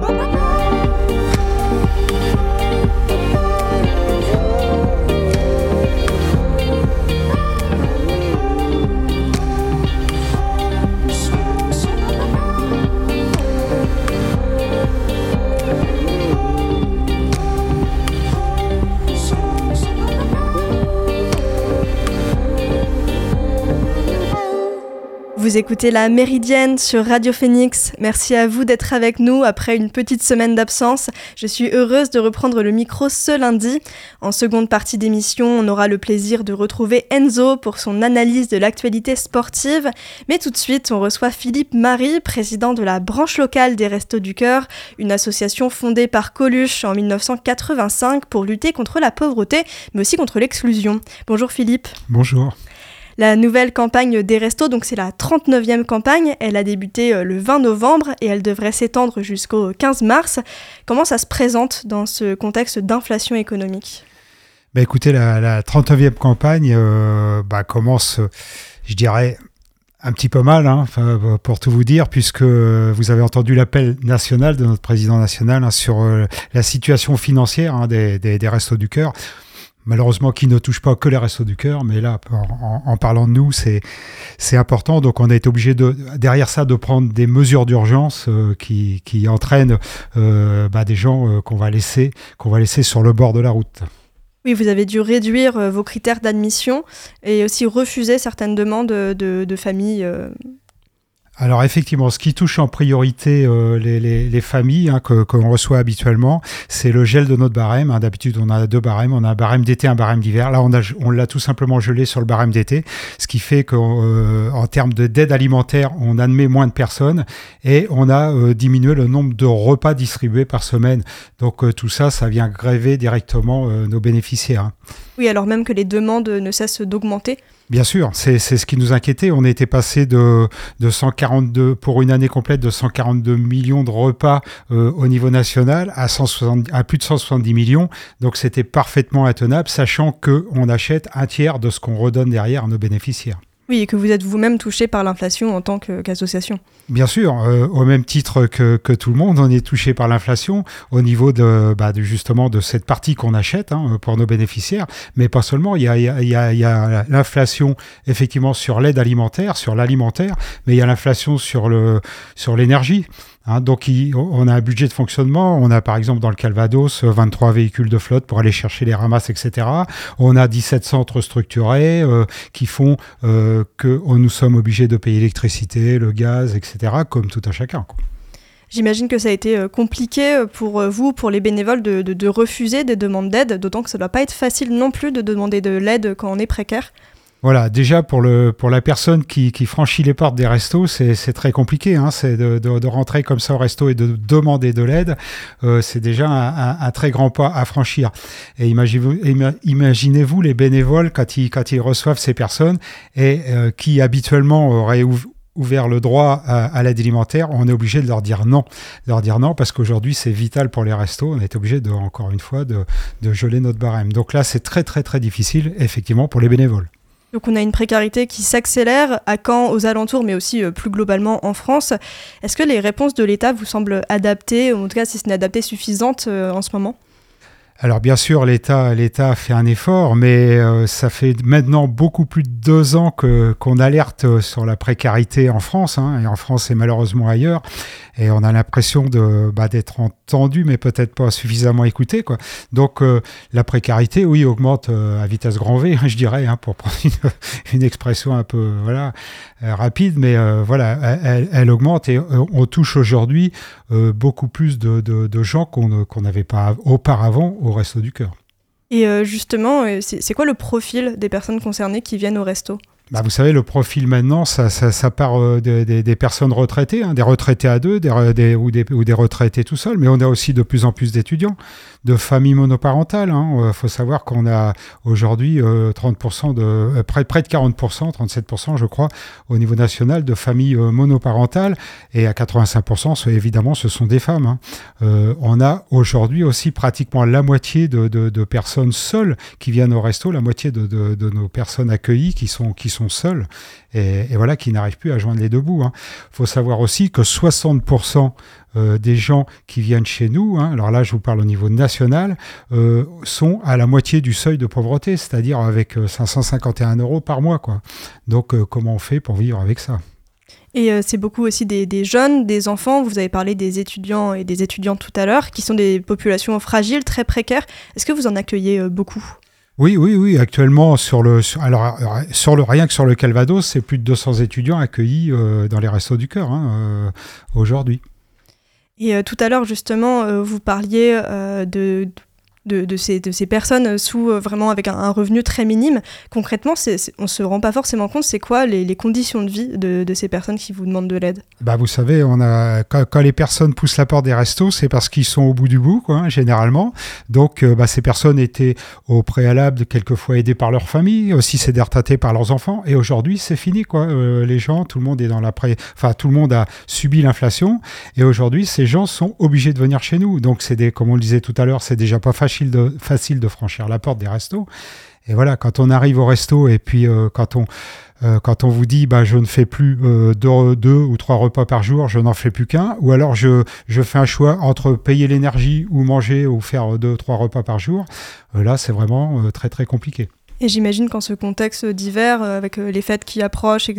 Bye-bye. Vous écoutez la Méridienne sur Radio Phoenix. Merci à vous d'être avec nous après une petite semaine d'absence. Je suis heureuse de reprendre le micro ce lundi. En seconde partie d'émission, on aura le plaisir de retrouver Enzo pour son analyse de l'actualité sportive. Mais tout de suite, on reçoit Philippe Marie, président de la branche locale des Restos du Cœur, une association fondée par Coluche en 1985 pour lutter contre la pauvreté, mais aussi contre l'exclusion. Bonjour Philippe. Bonjour. La nouvelle campagne des restos, donc c'est la 39e campagne, elle a débuté euh, le 20 novembre et elle devrait s'étendre jusqu'au 15 mars. Comment ça se présente dans ce contexte d'inflation économique? Bah écoutez, la, 39e campagne euh, bah, commence, je dirais, un petit peu mal, hein, pour tout vous dire, puisque vous avez entendu l'appel national de notre président national hein, sur euh, la situation financière hein, des, des, Restos du Cœur malheureusement qui ne touche pas que les restos du cœur, mais là, en, parlant de nous, c'est important. Donc on a été obligé de, derrière ça de prendre des mesures d'urgence euh, qui, qui, entraînent euh, bah, des gens euh, qu'on va, laisser, qu'on va laisser sur le bord de la route. Oui, vous avez dû réduire vos critères d'admission et aussi refuser certaines demandes de, de familles alors effectivement, ce qui touche en priorité euh, les, familles hein, que qu'on reçoit habituellement, c'est le gel de notre barème. Hein. D'habitude, on a deux barèmes, on a un barème d'été, un barème d'hiver. Là, on a on l'a tout simplement gelé sur le barème d'été, ce qui fait qu'en euh, termes d'aide alimentaire, on admet moins de personnes et on a euh, diminué le nombre de repas distribués par semaine. Donc tout ça, ça vient gréver directement nos bénéficiaires. Hein. Oui, alors même que les demandes ne cessent d'augmenter. Bien sûr, c'est ce qui nous inquiétait. On était passé de, de 142, pour une année complète, de 142 millions de repas euh, au niveau national à, 160, à plus de 170 millions. Donc c'était parfaitement intenable, sachant qu'on achète un tiers de ce qu'on redonne derrière à nos bénéficiaires. Oui, et que vous êtes vous-même touché par l'inflation en tant qu'association. Bien sûr, euh, au même titre que, tout le monde, on est touché par l'inflation au niveau de, bah, justement de cette partie qu'on achète hein, pour nos bénéficiaires, mais pas seulement. Il y a, l'inflation effectivement sur l'aide alimentaire, sur l'alimentaire, mais il y a l'inflation sur l'énergie. Hein, donc, on a un budget de fonctionnement. On a par exemple dans le Calvados 23 euh, véhicules de flotte pour aller chercher les ramasses, etc. On a 17 centres structurés euh, qui font euh, que nous sommes obligés de payer l'électricité, le gaz, etc. comme tout un chacun. J'imagine que ça a été compliqué pour vous, pour les bénévoles, de, de refuser des demandes d'aide, d'autant que ça ne doit pas être facile non plus de demander de l'aide quand on est précaire. Voilà, déjà pour, le, pour la personne qui, franchit les portes des restos, c'est très compliqué. Hein, c'est de, rentrer comme ça au resto et de demander de l'aide. Euh, c'est déjà un, très grand pas à franchir. Et imaginez-vous imaginez les bénévoles quand ils, quand ils reçoivent ces personnes et euh, qui habituellement auraient ouvert le droit à, à l'aide alimentaire, on est obligé de leur dire non. Leur dire non parce qu'aujourd'hui c'est vital pour les restos. On est obligé de, encore une fois, de, de geler notre barème. Donc là, c'est très très très difficile, effectivement, pour les bénévoles. Donc on a une précarité qui s'accélère à Caen, aux alentours, mais aussi euh, plus globalement en France. Est-ce que les réponses de l'État vous semblent adaptées, ou en tout cas si ce n'est adapté, suffisantes euh, en ce moment? Alors bien sûr, l'État, l'État fait un effort, mais euh, ça fait maintenant beaucoup plus de deux ans que qu'on alerte sur la précarité en France, hein, et en France et malheureusement ailleurs, et on a l'impression de bah, d'être entendu, mais peut-être pas suffisamment écouté, quoi. Donc euh, la précarité, oui, augmente euh, à vitesse grand V, je dirais, hein, pour prendre une, expression un peu voilà rapide, mais voilà, elle, elle, augmente et on touche aujourd'hui beaucoup plus de, de, de gens qu'on qu'on n'avait pas auparavant au resto du cœur. Et euh, justement, euh, c'est quoi le profil des personnes concernées qui viennent au resto? Bah, vous savez, le profil maintenant, ça, ça, part euh, des, personnes retraitées, hein, des retraités à deux des, ou, des, ou des retraités tout seuls, mais on a aussi de plus en plus d'étudiants, de familles monoparentales. Il hein. faut savoir qu'on a aujourd'hui 30% de, près, près de 40%, 37% je crois, au niveau national de familles monoparentales, et à 85%, évidemment, ce sont des femmes. Hein. on a aujourd'hui aussi pratiquement la moitié de, de, personnes seules qui viennent au resto, la moitié de, nos personnes accueillies qui sont, qui sont sont et, voilà qui n'arrivent plus à joindre les deux bouts. Il hein. faut savoir aussi que 60% euh, des gens qui viennent chez nous, hein, alors là je vous parle au niveau national, euh, sont à la moitié du seuil de pauvreté, c'est-à-dire avec 551 euros par mois. Donc comment on fait pour vivre avec ça? Et c'est beaucoup aussi des, jeunes, des enfants. Vous avez parlé des étudiants et des étudiantes tout à l'heure, qui sont des populations fragiles, très précaires. Est-ce que vous en accueillez beaucoup? Oui, oui, oui. Actuellement, sur le, alors, sur le, rien que sur le Calvados, c'est plus de 200 étudiants accueillis euh, dans les restos du cœur hein, euh, aujourd'hui. Et euh, tout à l'heure, justement, vous parliez de, ces, de ces personnes sous euh, vraiment avec un, revenu très minime. Concrètement, on ne se rend pas forcément compte, c'est quoi les, conditions de vie de, ces personnes qui vous demandent de l'aide? Bah Vous savez, on a, quand, les personnes poussent la porte des restos, c'est parce qu'ils sont au bout du bout, quoi, généralement. Donc, euh, bah, ces personnes étaient au préalable quelquefois aidées par leur famille, aussi c'est par leurs enfants. Et aujourd'hui, c'est fini. Quoi. Euh, les gens, tout le monde est dans la pré... Enfin, tout le monde a subi l'inflation. Et aujourd'hui, ces gens sont obligés de venir chez nous. Donc, comme on le disait tout à l'heure, c'est déjà pas facile facile de franchir la porte des restos. Et voilà, quand on arrive au resto et puis euh, quand on euh, quand on vous dit bah je ne fais plus euh, deux, ou trois repas par jour, je n'en fais plus qu'un, ou alors je, je fais un choix entre payer l'énergie ou manger ou faire deux trois repas par jour, là c'est vraiment très très compliqué. Et j'imagine qu'en ce contexte d'hiver, avec les fêtes qui approchent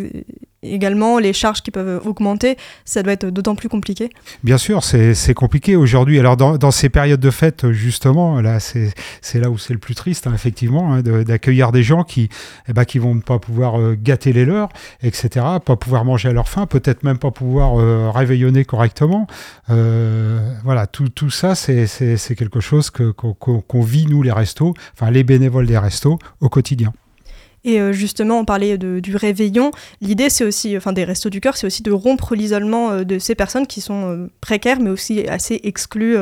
également les charges qui peuvent augmenter, ça doit être d'autant plus compliqué. Bien sûr, c'est compliqué aujourd'hui. Alors dans, ces périodes de fête, justement, là, c'est là où c'est le plus triste, hein, effectivement, hein, d'accueillir des gens qui eh ben, qui vont pas pouvoir euh, gâter les leurs, etc., pas pouvoir manger à leur faim, peut-être même pas pouvoir euh, réveillonner correctement. Euh, voilà, tout, tout ça, c'est quelque chose qu'on vit, nous, les restos, enfin les bénévoles des restos, au quotidien. Et euh, justement, on parlait du réveillon. L'idée, c'est aussi, enfin des restos du cœur, c'est aussi de rompre l'isolement euh, de ces personnes qui sont euh, précaires, mais aussi assez exclues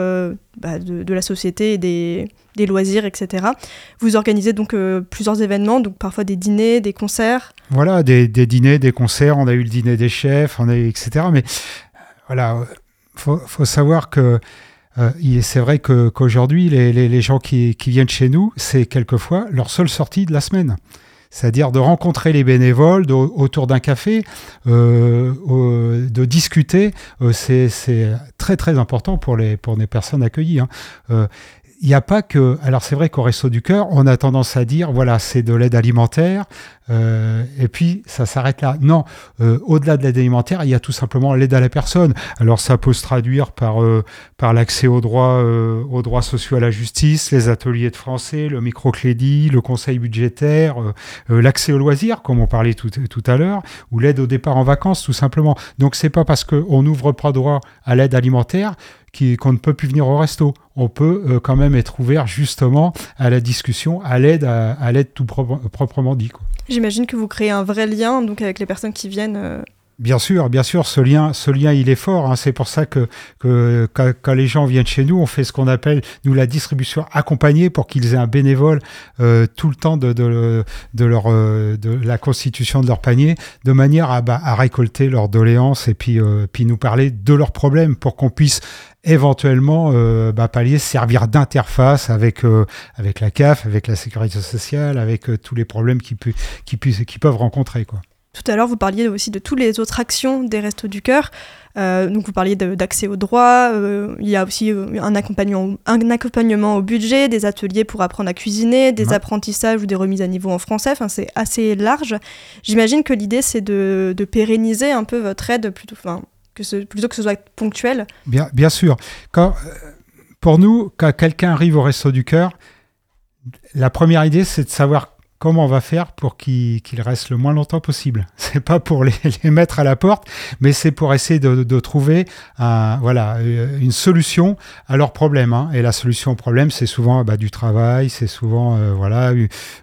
bah, de, la société et des, loisirs, etc. Vous organisez donc plusieurs événements, donc parfois des dîners, des concerts. Voilà, des, dîners, des concerts. On a eu le dîner des chefs, on a eu, etc. Mais voilà, faut, faut savoir que c'est vrai qu'aujourd'hui, les, les, gens qui, viennent chez nous, c'est quelquefois leur seule sortie de la semaine c'est-à-dire de rencontrer les bénévoles autour d'un café, euh, de discuter, euh, c'est très très important pour les, pour les personnes accueillies. Hein. Euh, il n'y a pas que. Alors, c'est vrai qu'au Resto du Cœur, on a tendance à dire voilà, c'est de l'aide alimentaire, euh, et puis ça s'arrête là. Non, euh, au-delà de l'aide alimentaire, il y a tout simplement l'aide à la personne. Alors, ça peut se traduire par, euh, par l'accès aux droits, aux droits sociaux à la justice, les ateliers de français, le microcrédit, le conseil budgétaire, l'accès aux loisirs, comme on parlait tout, tout à l'heure, ou l'aide au départ en vacances, tout simplement. Donc, c'est pas parce qu'on n'ouvre pas droit à l'aide alimentaire qu'on ne peut plus venir au resto. On peut euh, quand même être ouvert justement à la discussion, à l'aide, à, l'aide tout proprement dit. J'imagine que vous créez un vrai lien donc avec les personnes qui viennent. Bien sûr, bien sûr, ce lien, ce lien, il est fort. Hein. C'est pour ça que, que quand, les gens viennent chez nous, on fait ce qu'on appelle nous la distribution accompagnée pour qu'ils aient un bénévole euh, tout le temps euh, de la constitution de leur panier, de manière à, bah, à récolter leurs doléances et puis euh, puis nous parler de leurs problèmes pour qu'on puisse éventuellement euh, bah, pallier, servir d'interface avec la CAF, avec la sécurité sociale, avec tous les problèmes qui, qui peuvent rencontrer. Tout à l'heure, vous parliez aussi de toutes les autres actions des Restos du Cœur. Euh, donc, vous parliez d'accès aux droits. Euh, il y a aussi euh, un accompagnement, un accompagnement au budget, des ateliers pour apprendre à cuisiner, des apprentissages ou des remises à niveau en français. Enfin, c'est assez large. J'imagine que l'idée, c'est de, pérenniser un peu votre aide plutôt, enfin, que ce, plutôt que ce soit ponctuel. Bien, bien sûr. Quand, pour nous, quand quelqu'un arrive au Resto du Cœur, la première idée, c'est de savoir comment on va faire pour qu'ils restent le moins longtemps possible. C'est pas pour les, mettre à la porte, mais c'est pour essayer de, trouver euh, une solution à leurs problèmes. Hein. Et la solution au problème, c'est souvent bah, du travail, c'est souvent euh, voilà,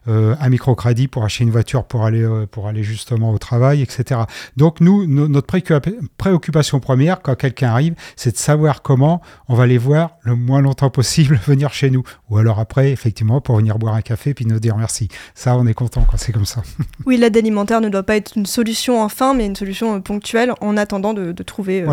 euh, un microcrédit pour acheter une voiture pour aller, justement au travail, etc. Donc nous, notre préoccupation première quand quelqu'un arrive, c'est de savoir comment on va les voir le moins longtemps possible venir chez nous. Ou alors après, effectivement, pour venir boire un café puis nous dire merci on est content quand c'est comme ça. Oui, l'aide alimentaire ne doit pas être une solution enfin, mais une solution ponctuelle en attendant de, trouver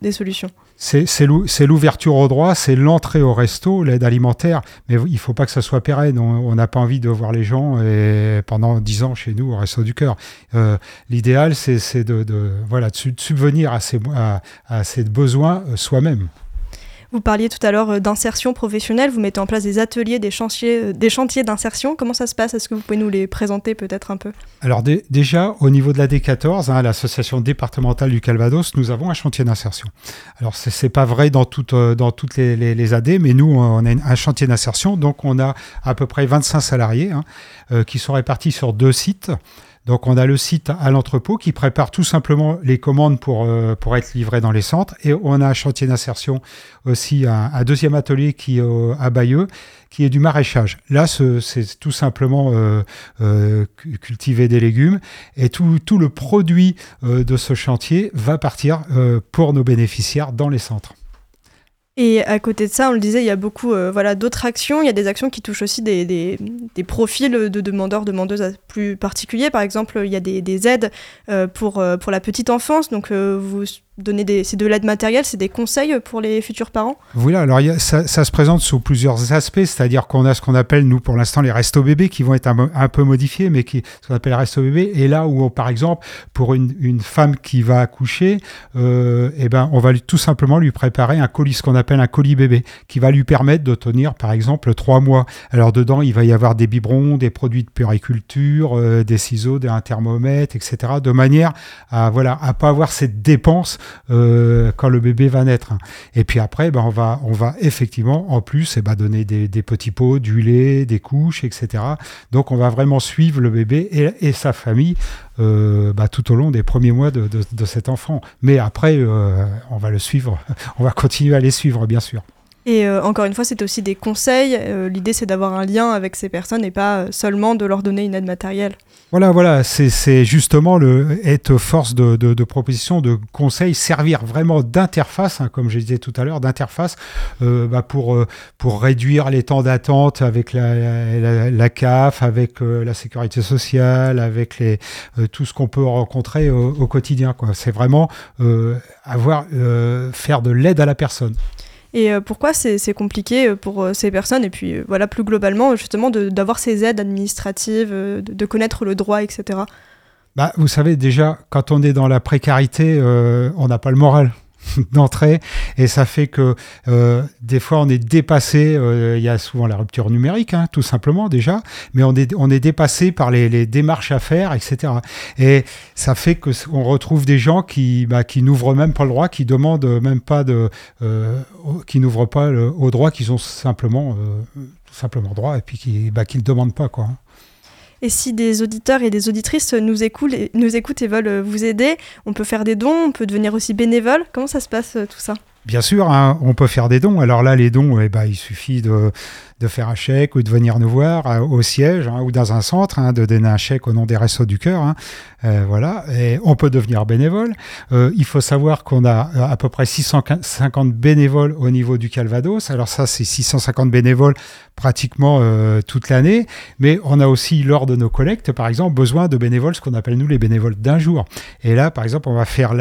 des solutions. C'est l'ouverture au droit, c'est l'entrée au resto, l'aide alimentaire, mais il ne faut pas que ça soit pérenne. On n'a pas envie de voir les gens et pendant 10 ans chez nous au Resto du Cœur. Euh, l'idéal, c'est de, voilà, de subvenir à ces, à ces besoins euh, soi-même. Vous parliez tout à l'heure euh, d'insertion professionnelle, vous mettez en place des ateliers, des chantiers, euh, des chantiers d'insertion. Comment ça se passe? Est-ce que vous pouvez nous les présenter peut-être un peu? Alors déjà, au niveau de la D14, hein, l'association départementale du Calvados, nous avons un chantier d'insertion. Alors ce n'est pas vrai dans, toutes euh, les, AD, mais nous, on a un chantier d'insertion. Donc on a à peu près 25 salariés hein, qui sont répartis sur deux sites. Donc on a le site à l'entrepôt qui prépare tout simplement les commandes pour, euh, pour être livrées dans les centres. Et on a un chantier d'insertion aussi, un, deuxième atelier qui est à Bayeux, qui est du maraîchage. Là, c'est tout simplement euh, euh, cultiver des légumes. Et tout, tout le produit de ce chantier va partir pour nos bénéficiaires dans les centres. Et à côté de ça, on le disait, il y a beaucoup euh, voilà, d'autres actions. Il y a des actions qui touchent aussi des, profils de demandeurs, demandeuses plus particuliers. Par exemple, il y a des, des aides euh, pour, euh, pour la petite enfance. Donc, vous donner des, c'est de l'aide matérielle, c'est des conseils pour les futurs parents? Voilà, alors ça, se présente sous plusieurs aspects, c'est-à-dire qu'on a ce qu'on appelle, nous, pour l'instant, les restos bébés qui vont être un, peu modifiés, mais qui, ce qu'on appelle restos bébés. Et là où, par exemple, pour une, femme qui va accoucher, euh, eh ben, on va tout simplement lui préparer un colis, ce qu'on appelle un colis bébé, qui va lui permettre de tenir, par exemple, trois mois. Alors dedans, il va y avoir des biberons, des produits de puriculture, euh, des ciseaux, des, un thermomètre, etc., de manière à voilà à pas avoir cette dépense euh, quand le bébé va naître. Et puis après, ben, on, va, on va effectivement, en plus, eh ben, donner des, petits pots, du lait, des couches, etc. Donc on va vraiment suivre le bébé et, sa famille euh, bah, tout au long des premiers mois de, cet enfant. Mais après, euh, on va le suivre, on va continuer à les suivre, bien sûr. Et encore une fois, c'est aussi des conseils. L'idée, c'est d'avoir un lien avec ces personnes et pas seulement de leur donner une aide matérielle. Voilà, voilà, c'est justement le être force de, proposition, de conseil, servir vraiment d'interface, hein, comme je disais tout à l'heure, d'interface euh, bah, pour, euh, pour réduire les temps d'attente avec la, CAF, avec euh, la sécurité sociale, avec les, tout ce qu'on peut rencontrer au, au quotidien. C'est vraiment avoir, faire de l'aide à la personne. Et euh, pourquoi c'est compliqué euh, pour euh, ces personnes? Et puis voilà, plus globalement, justement, d'avoir ces aides administratives, de, connaître le droit, etc. Bah, vous savez, déjà, quand on est dans la précarité, on n'a pas le moral. d'entrée et ça fait que euh, des fois on est dépassé euh, il y a souvent la rupture numérique hein, tout simplement déjà mais on est, on est dépassé par les, démarches à faire etc et ça fait que on retrouve des gens qui, bah, qui n'ouvrent même pas le droit qui demandent même pas de euh, qui n'ouvrent pas au droit qu'ils ont simplement tout simplement droit et puis qui bah, qui demandent pas quoi hein. Et si des auditeurs et des auditrices nous écoutent, nous écoutent et veulent vous aider, on peut faire des dons, on peut devenir aussi bénévole. Comment ça se passe tout ça? Bien sûr, hein, on peut faire des dons. Alors là, les dons, eh ben, il suffit de, de, faire un chèque ou de venir nous voir euh, au siège hein, ou dans un centre, hein, de donner un chèque au nom des Restos du Cœur. Euh, voilà, et on peut devenir bénévole. Euh, il faut savoir qu'on a à peu près 650 bénévoles au niveau du Calvados. Alors ça, c'est 650 bénévoles pratiquement toute l'année, mais on a aussi lors de nos collectes, par exemple, besoin de bénévoles, ce qu'on appelle nous les bénévoles d'un jour. Et là, par exemple, on va faire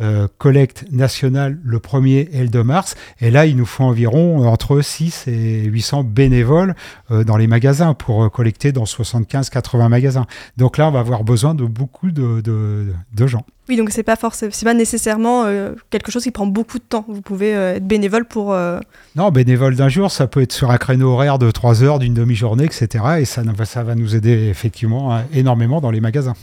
euh, collecte nationale le 1er et le 2 mars. Et là, il nous faut environ entre 6 et 800 bénévoles euh, dans les magasins pour euh, collecter dans 75-80 magasins. Donc là, on va avoir besoin de beaucoup de, de, gens. Oui, donc c'est pas forcément, c'est pas nécessairement quelque chose qui prend beaucoup de temps. Vous pouvez être bénévole pour. Non, bénévole d'un jour, ça peut être sur un créneau horaire de 3 heures, d'une demi-journée, etc. Et ça, ça va nous aider effectivement énormément dans les magasins.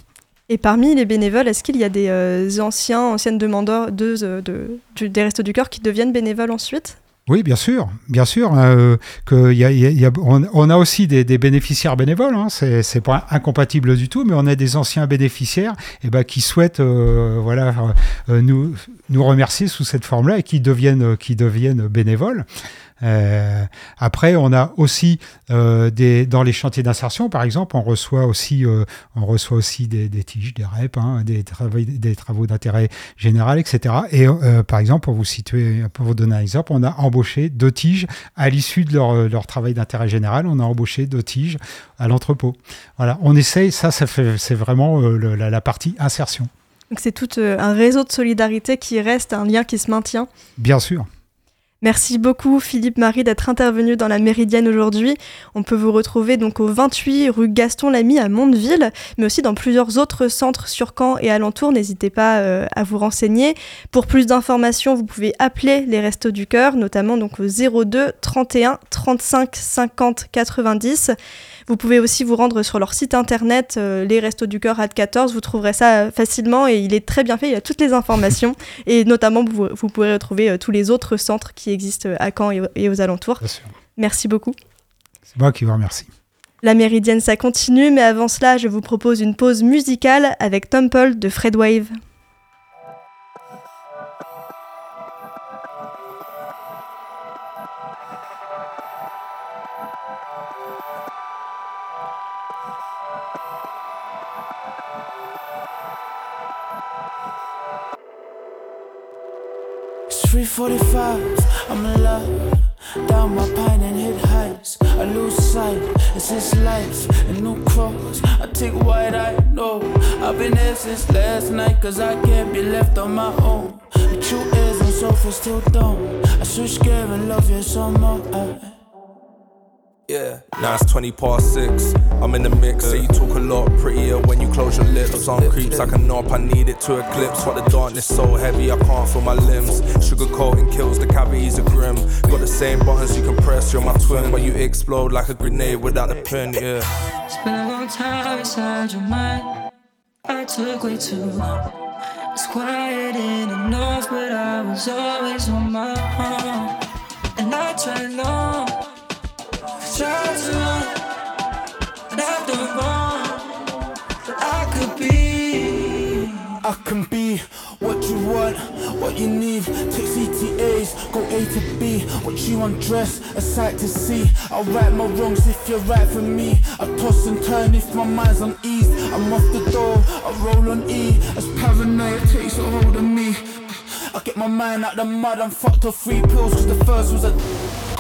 Et parmi les bénévoles, est-ce qu'il y a des euh, anciens, anciennes demandeurs de, de, des Restos du Cœur qui deviennent bénévoles ensuite? Oui, bien sûr, bien sûr. Hein, que y y on, a aussi des, bénéficiaires bénévoles, hein, c'est pas incompatible du tout, mais on a des anciens bénéficiaires eh ben, qui souhaitent euh, euh, nous, remercier sous cette forme-là et qui deviennent bénévoles. Après, on a aussi des, dans les chantiers d'insertion, par exemple, on reçoit aussi, on reçoit aussi des, tiges, des REP, hein, des, travaux, des travaux d'intérêt général, etc. Et par exemple, pour vous situer, pour vous donner un exemple, on a embauché deux tiges à l'issue de leur, leur travail d'intérêt général. On a embauché deux tiges à l'entrepôt. Voilà, on essaye, ça, ça fait, c'est vraiment la, la partie insertion. Donc c'est tout euh, un réseau de solidarité qui reste, un lien qui se maintient. Bien sûr. Merci beaucoup Philippe Marie d'être intervenu dans la Méridienne aujourd'hui. On peut vous retrouver donc au 28 rue Gaston Lamy à Mondeville, mais aussi dans plusieurs autres centres sur Caen et alentours. N'hésitez pas euh, à vous renseigner. Pour plus d'informations, vous pouvez appeler les Restos du Cœur, notamment donc au 02 31 35 50 90. Vous pouvez aussi vous rendre sur leur site internet, euh, les Restos du Cœur à 14. Vous trouverez ça euh, facilement et il est très bien fait. Il y a toutes les informations et notamment vous, pourrez retrouver tous les autres centres qui existent à Caen et, aux alentours. Merci beaucoup. C'est moi qui vous remercie. La méridienne, ça continue, mais avant cela, je vous propose une pause musicale avec Temple de Fred Wave. It's 345, I'm in love. Down my pine and hit heights. I lose sight, it's his life, a new cross. I take what I know. I've been here since last night, cause I can't be left on my own. The truth is, I'm so far still don't. I switch scared and love you so much. Yeah, now it's 20 past six. I'm in the mix. Say you talk a lot prettier when you close your lips. On creeps like a knob, I need it to eclipse. What the darkness so heavy, I can't feel my limbs. Sugar coating kills the cavities are grim. Got the same buttons you can press, you're my twin. But you explode like a grenade without the pin, yeah. It's been a long time inside your mind. I took way too long. It's quiet enough, but I was always on my own. And I tried long. I can be what you want, what you need. Take CTAs, go A to B. What you undress, a sight to see. I'll right my wrongs if you're right for me. I toss and turn if my mind's on ease. I'm off the door, I roll on E. As paranoia takes a hold of me. I get my mind out the mud, I'm fucked off three pills, cause the first was a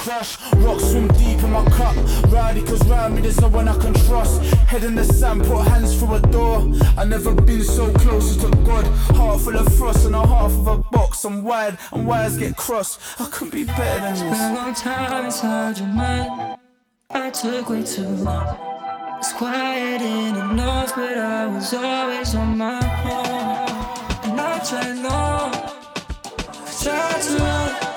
crash. Rock swim deep in my cup. Rowdy, cause round me there's no one I can trust. Head in the sand, put hands through a door. I never been so close to God. Heart full of frost and a half of a box. I'm wide and wires get crossed. I could be better than this. Been a long time inside your mind. I took way too long. It's quiet in the north, but I was always on my own. And I tried long, I tried to run,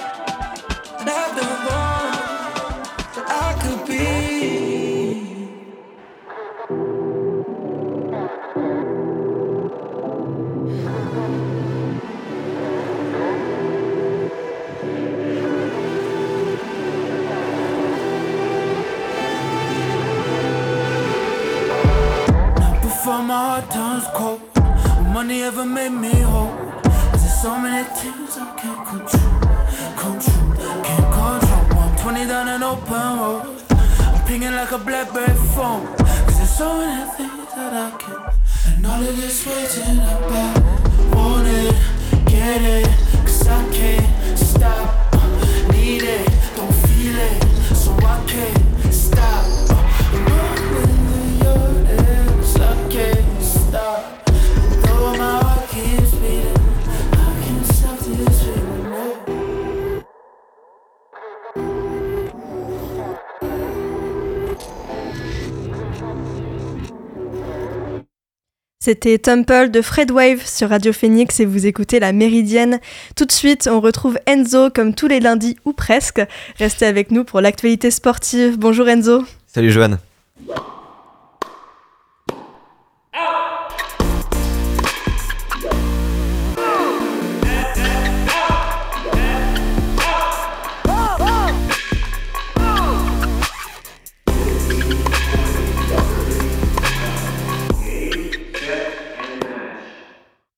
C'était Temple de Fred Wave sur Radio Phoenix et vous écoutez la Méridienne. Tout de suite, on retrouve Enzo comme tous les lundis ou presque. Restez avec nous pour l'actualité sportive. Bonjour Enzo. Salut Joanne.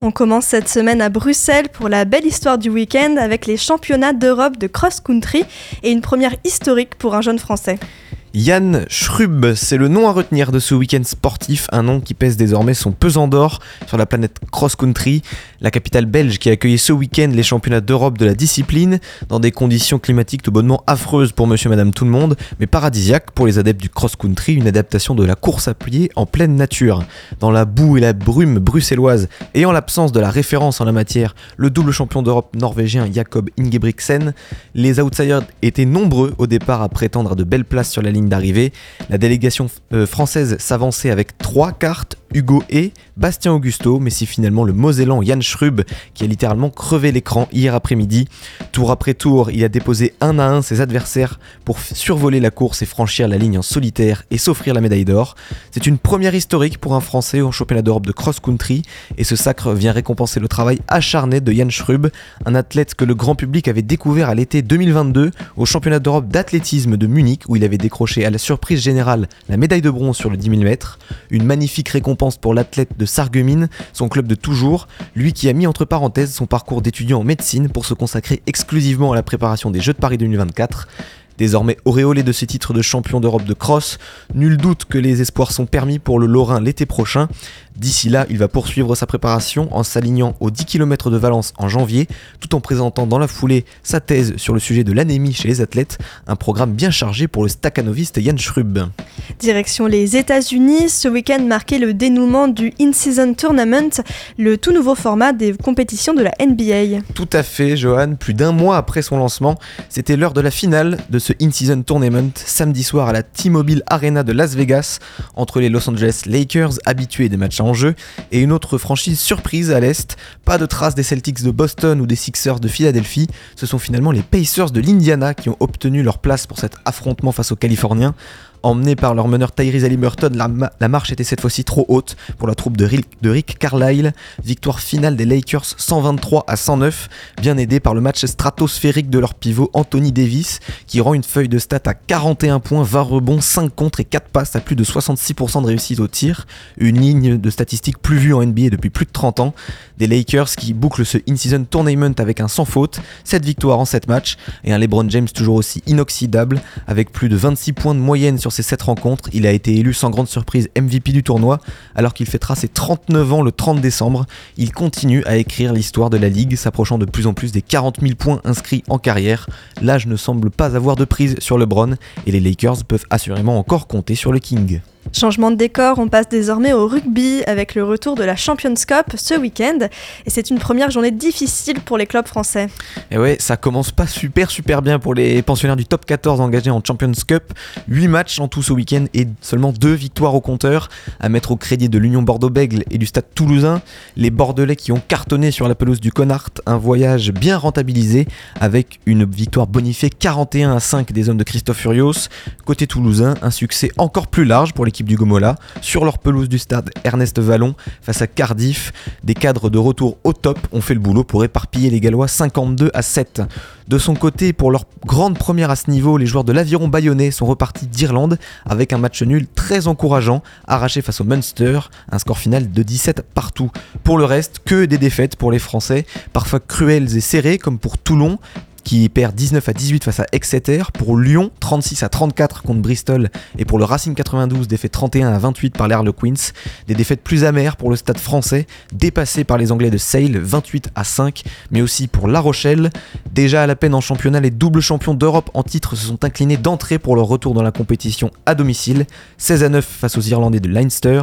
On commence cette semaine à Bruxelles pour la belle histoire du week-end avec les championnats d'Europe de cross-country et une première historique pour un jeune Français. Yann Schrub, c'est le nom à retenir de ce week-end sportif, un nom qui pèse désormais son pesant d'or sur la planète cross-country, la capitale belge qui a accueilli ce week-end les championnats d'Europe de la discipline, dans des conditions climatiques tout bonnement affreuses pour monsieur madame tout le monde, mais paradisiaques pour les adeptes du cross-country, une adaptation de la course à pied en pleine nature. Dans la boue et la brume bruxelloise, et en l'absence de la référence en la matière, le double champion d'Europe norvégien Jakob Ingebrigtsen, les outsiders étaient nombreux au départ à prétendre à de belles places sur la ligne d'arrivée. La délégation euh, française s'avançait avec trois cartes, Hugo et Bastien Augusto, mais c'est finalement le Mosellan Jan Schrub qui a littéralement crevé l'écran hier après-midi. Tour après tour, il a déposé un à un ses adversaires pour survoler la course et franchir la ligne en solitaire et s'offrir la médaille d'or. C'est une première historique pour un Français au championnat d'Europe de cross-country et ce sacre vient récompenser le travail acharné de Jan Schrub, un athlète que le grand public avait découvert à l'été 2022 au championnat d'Europe d'athlétisme de Munich où il avait décroché à la surprise générale la médaille de bronze sur le 10 000 mètres. Une magnifique récompense pour l'athlète de Sarreguemines, son club de toujours, lui qui a mis entre parenthèses son parcours d'étudiant en médecine pour se consacrer exclusivement à la préparation des Jeux de Paris 2024. Désormais auréolé de ses titres de champion d'Europe de cross, nul doute que les espoirs sont permis pour le Lorrain l'été prochain. D'ici là, il va poursuivre sa préparation en s'alignant aux 10 km de Valence en janvier, tout en présentant dans la foulée sa thèse sur le sujet de l'anémie chez les athlètes, un programme bien chargé pour le staccanoviste Jan Schrub. Direction les États-Unis, ce week-end marquait le dénouement du In-Season Tournament, le tout nouveau format des compétitions de la NBA. Tout à fait, Johan. Plus d'un mois après son lancement, c'était l'heure de la finale de ce In-Season Tournament, samedi soir à la T-Mobile Arena de Las Vegas, entre les Los Angeles Lakers, habitués des matchs en jeu, et une autre franchise surprise à l'Est. Pas de traces des Celtics de Boston ou des Sixers de Philadelphie, ce sont finalement les Pacers de l'Indiana qui ont obtenu leur place pour cet affrontement face aux Californiens. Emmenés par leur meneur Tyrese Halliburton, la, la, marche était cette fois-ci trop haute pour la troupe de Rick, Carlisle. Victoire finale des Lakers 123 à 109, bien aidé par le match stratosphérique de leur pivot Anthony Davis, qui rend une feuille de stats à 41 points, 20 rebonds, 5 contre et 4 passes à plus de 66% de réussite au tir. Une ligne de statistiques plus vue en NBA depuis plus de 30 ans. Des Lakers qui bouclent ce in-season tournament avec un sans faute, 7 victoires en 7 matchs, et un LeBron James toujours aussi inoxydable, avec plus de 26 points de moyenne sur ces 7 rencontres. Il a été élu sans grande surprise MVP du tournoi, alors qu'il fêtera ses 39 ans le 30 décembre. Il continue à écrire l'histoire de la ligue, s'approchant de plus en plus des 40 000 points inscrits en carrière. L'âge ne semble pas avoir de prise sur LeBron, et les Lakers peuvent assurément encore compter sur le King. Changement de décor, on passe désormais au rugby avec le retour de la Champions Cup ce week-end. Et c'est une première journée difficile pour les clubs français. Et ouais, ça commence pas super super bien pour les pensionnaires du top 14 engagés en Champions Cup. 8 matchs en tout ce week-end et seulement 2 victoires au compteur. À mettre au crédit de l'Union Bordeaux-Bègle et du Stade Toulousain. Les Bordelais qui ont cartonné sur la pelouse du Connard. Un voyage bien rentabilisé avec une victoire bonifiée 41 à 5 des hommes de Christophe Furios. Côté Toulousain, un succès encore plus large pour du Gomola sur leur pelouse du stade Ernest Vallon face à Cardiff. Des cadres de retour au top ont fait le boulot pour éparpiller les Gallois 52 à 7. De son côté, pour leur grande première à ce niveau, les joueurs de l'Aviron Bayonnais sont repartis d'Irlande avec un match nul très encourageant, arraché face au Munster, un score final de 17 partout. Pour le reste, que des défaites pour les Français, parfois cruelles et serrées comme pour Toulon, qui perd 19 à 18 face à Exeter. Pour Lyon, 36 à 34 contre Bristol. Et pour le Racing 92, défaite 31 à 28 par l'Harlequins. Des défaites plus amères pour le stade français, dépassé par les Anglais de Sale, 28 à 5. Mais aussi pour La Rochelle. Déjà à la peine en championnat, les doubles champions d'Europe en titre se sont inclinés d'entrée pour leur retour dans la compétition à domicile. 16 à 9 face aux Irlandais de Leinster.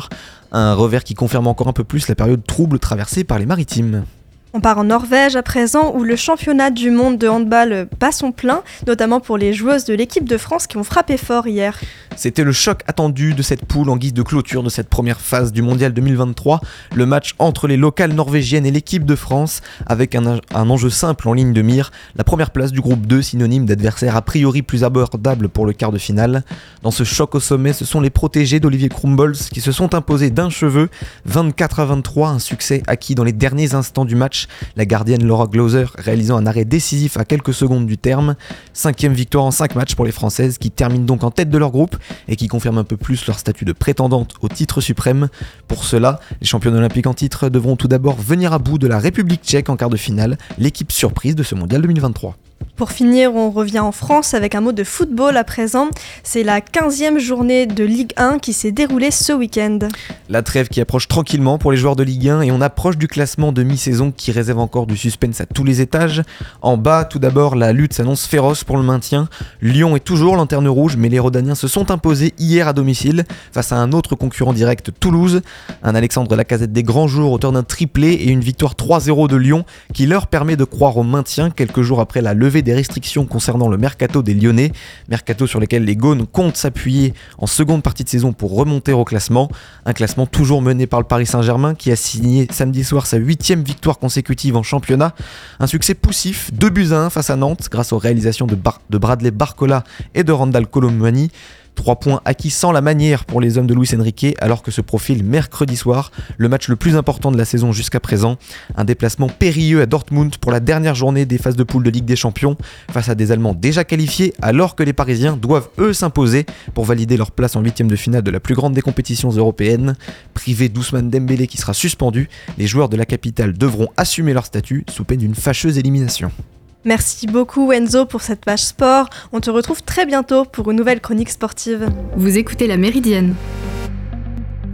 Un revers qui confirme encore un peu plus la période trouble traversée par les maritimes. On part en Norvège à présent où le championnat du monde de handball bat son plein, notamment pour les joueuses de l'équipe de France qui ont frappé fort hier. C'était le choc attendu de cette poule en guise de clôture de cette première phase du mondial 2023, le match entre les locales norvégiennes et l'équipe de France, avec un, un, enjeu simple en ligne de mire, la première place du groupe 2, synonyme d'adversaire a priori plus abordable pour le quart de finale. Dans ce choc au sommet, ce sont les protégés d'Olivier Krumbols qui se sont imposés d'un cheveu, 24 à 23, un succès acquis dans les derniers instants du match la gardienne Laura Glauser réalisant un arrêt décisif à quelques secondes du terme. Cinquième victoire en 5 matchs pour les Françaises qui terminent donc en tête de leur groupe et qui confirment un peu plus leur statut de prétendante au titre suprême. Pour cela, les championnes olympiques en titre devront tout d'abord venir à bout de la République tchèque en quart de finale, l'équipe surprise de ce mondial 2023. Pour finir, on revient en France avec un mot de football à présent. C'est la 15e journée de Ligue 1 qui s'est déroulée ce week-end. La trêve qui approche tranquillement pour les joueurs de Ligue 1 et on approche du classement de mi-saison qui réserve encore du suspense à tous les étages. En bas, tout d'abord, la lutte s'annonce féroce pour le maintien. Lyon est toujours lanterne rouge, mais les Rodaniens se sont imposés hier à domicile face à un autre concurrent direct, Toulouse. Un Alexandre Lacazette des grands jours, auteur d'un triplé et une victoire 3-0 de Lyon qui leur permet de croire au maintien quelques jours après la levée des restrictions concernant le mercato des Lyonnais, mercato sur lequel les Gaunes comptent s'appuyer en seconde partie de saison pour remonter au classement, un classement toujours mené par le Paris Saint-Germain qui a signé samedi soir sa huitième victoire consécutive en championnat, un succès poussif, 2 buts à 1 face à Nantes grâce aux réalisations de, Bradley Barcola et de Randall Colomwani. Trois points acquis sans la manière pour les hommes de Luis Enrique, alors que se profile mercredi soir le match le plus important de la saison jusqu'à présent. Un déplacement périlleux à Dortmund pour la dernière journée des phases de poule de Ligue des Champions, face à des Allemands déjà qualifiés, alors que les Parisiens doivent eux s'imposer pour valider leur place en huitième de finale de la plus grande des compétitions européennes. Privé d'Ousmane Dembélé qui sera suspendu, les joueurs de la capitale devront assumer leur statut sous peine d'une fâcheuse élimination. Merci beaucoup Enzo pour cette page sport. On te retrouve très bientôt pour une nouvelle chronique sportive. Vous écoutez La Méridienne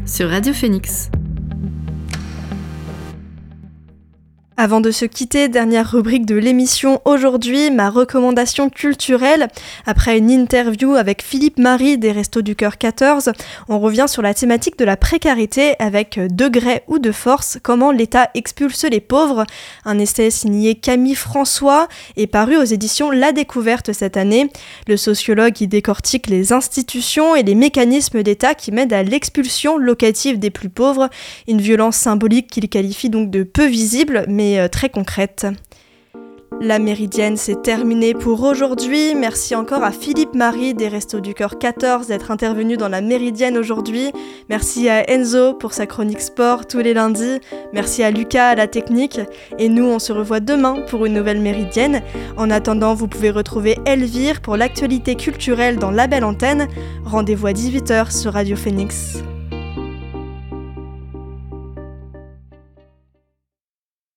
sur Radio Phoenix. Avant de se quitter, dernière rubrique de l'émission aujourd'hui, ma recommandation culturelle. Après une interview avec Philippe Marie des Restos du Cœur 14, on revient sur la thématique de la précarité avec degré ou de force, comment l'État expulse les pauvres. Un essai signé Camille François est paru aux éditions La Découverte cette année. Le sociologue y décortique les institutions et les mécanismes d'État qui mènent à l'expulsion locative des plus pauvres, une violence symbolique qu'il qualifie donc de peu visible, mais euh, très concrète. La méridienne, c'est terminé pour aujourd'hui. Merci encore à Philippe Marie des Restos du Cœur 14 d'être intervenu dans la méridienne aujourd'hui. Merci à Enzo pour sa chronique sport tous les lundis. Merci à Lucas à la technique. Et nous, on se revoit demain pour une nouvelle méridienne. En attendant, vous pouvez retrouver Elvire pour l'actualité culturelle dans la belle antenne. Rendez-vous à 18h sur Radio Phoenix.